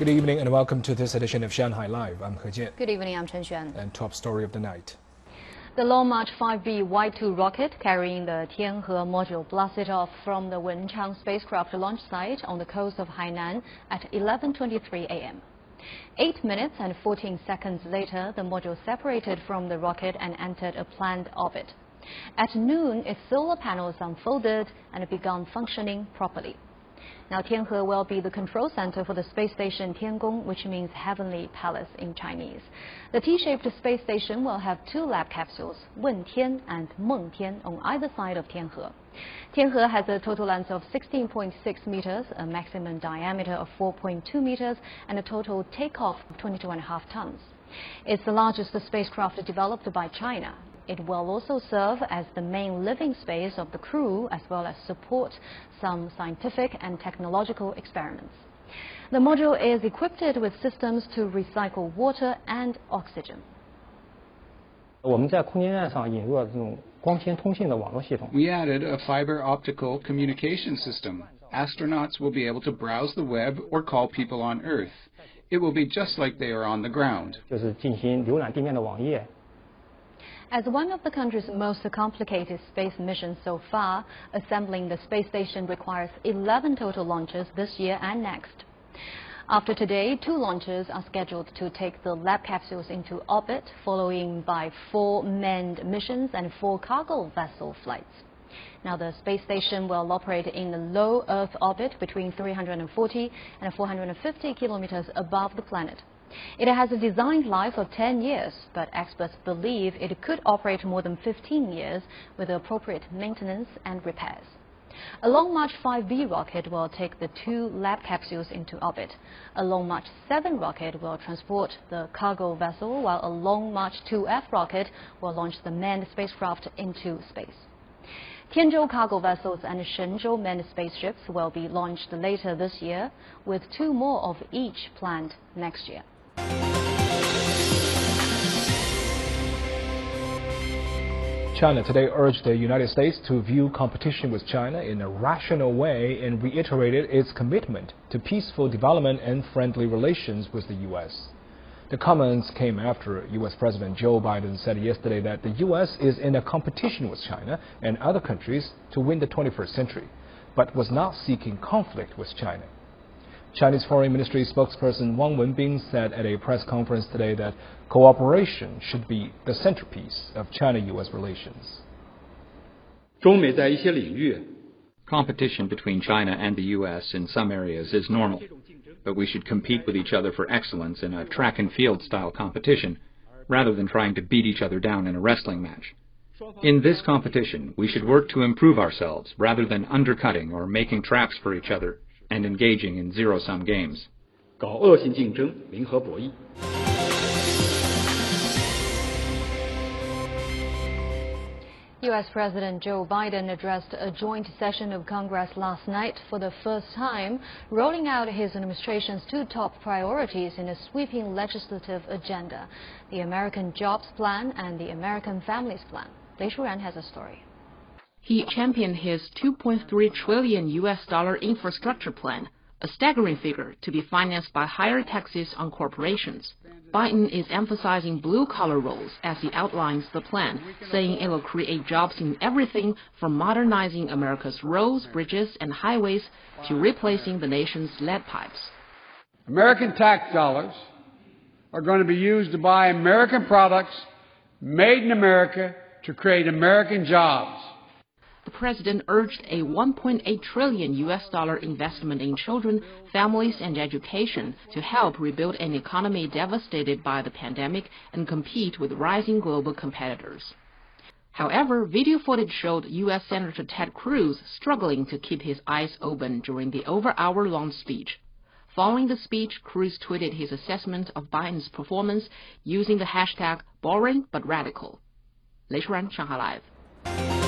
Good evening and welcome to this edition of Shanghai Live. I'm He Jian. Good evening, I'm Chen Xuan. And top story of the night. The Long March 5B Y2 rocket carrying the Tianhe module blasted off from the Wenchang spacecraft launch site on the coast of Hainan at 11.23 a.m. Eight minutes and 14 seconds later, the module separated from the rocket and entered a planned orbit. At noon, its solar panels unfolded and began functioning properly. Now, Tianhe will be the control center for the space station Tiangong, which means heavenly palace in Chinese. The T-shaped space station will have two lab capsules, Wentian and Mengtian, on either side of Tianhe. Tianhe has a total length of 16.6 meters, a maximum diameter of 4.2 meters, and a total takeoff of 22.5 tons. It's the largest spacecraft developed by China. It will also serve as the main living space of the crew as well as support some scientific and technological experiments. The module is equipped with systems to recycle water and oxygen. 我们在空间站上引入了这种光纤通信的网络系统。We added a fiber optical communication system. Astronauts will be able to browse the web or call people on Earth. It will be just like they are on the ground. 就是进行浏览地面的网页。 as one of the country's most complicated space missions so far, assembling the space station requires 11 total launches this year and next. After today, two launches are scheduled to take the lab capsules into orbit, following by four manned missions and four cargo vessel flights. Now, the space station will operate in a low Earth orbit between 340 and 450 kilometers above the planet. It has a designed life of 10 years, but experts believe it could operate more than 15 years with appropriate maintenance and repairs. A Long March 5B rocket will take the two lab capsules into orbit. A Long March 7 rocket will transport the cargo vessel, while a Long March 2F rocket will launch the manned spacecraft into space. Tianzhou cargo vessels and Shenzhou manned spaceships will be launched later this year, with two more of each planned next year. China today urged the United States to view competition with China in a rational way and reiterated its commitment to peaceful development and friendly relations with the U.S. The comments came after U.S. President Joe Biden said yesterday that the U.S. is in a competition with China and other countries to win the 21st century, but was not seeking conflict with China. Chinese Foreign Ministry spokesperson Wang Wenbin said at a press conference today that cooperation should be the centerpiece of China-U.S. relations. Competition between China and the U.S. in some areas is normal, but we should compete with each other for excellence in a track and field style competition rather than trying to beat each other down in a wrestling match. In this competition, we should work to improve ourselves rather than undercutting or making traps for each other and engaging in zero-sum games. U.S. President Joe Biden addressed a joint session of Congress last night for the first time, rolling out his administration's two top priorities in a sweeping legislative agenda, the American Jobs Plan and the American Families Plan. Lei Shuran has a story. He championed his 2.3 trillion US dollar infrastructure plan, a staggering figure to be financed by higher taxes on corporations. Biden is emphasizing blue-collar roles as he outlines the plan, saying it will create jobs in everything from modernizing America's roads, bridges, and highways to replacing the nation's lead pipes. American tax dollars are going to be used to buy American products made in America to create American jobs the president urged a 1.8 trillion US dollar investment in children, families, and education to help rebuild an economy devastated by the pandemic and compete with rising global competitors. However, video footage showed U.S. Senator Ted Cruz struggling to keep his eyes open during the over hour long speech. Following the speech, Cruz tweeted his assessment of Biden's performance using the hashtag boring but radical. Shanghai Live.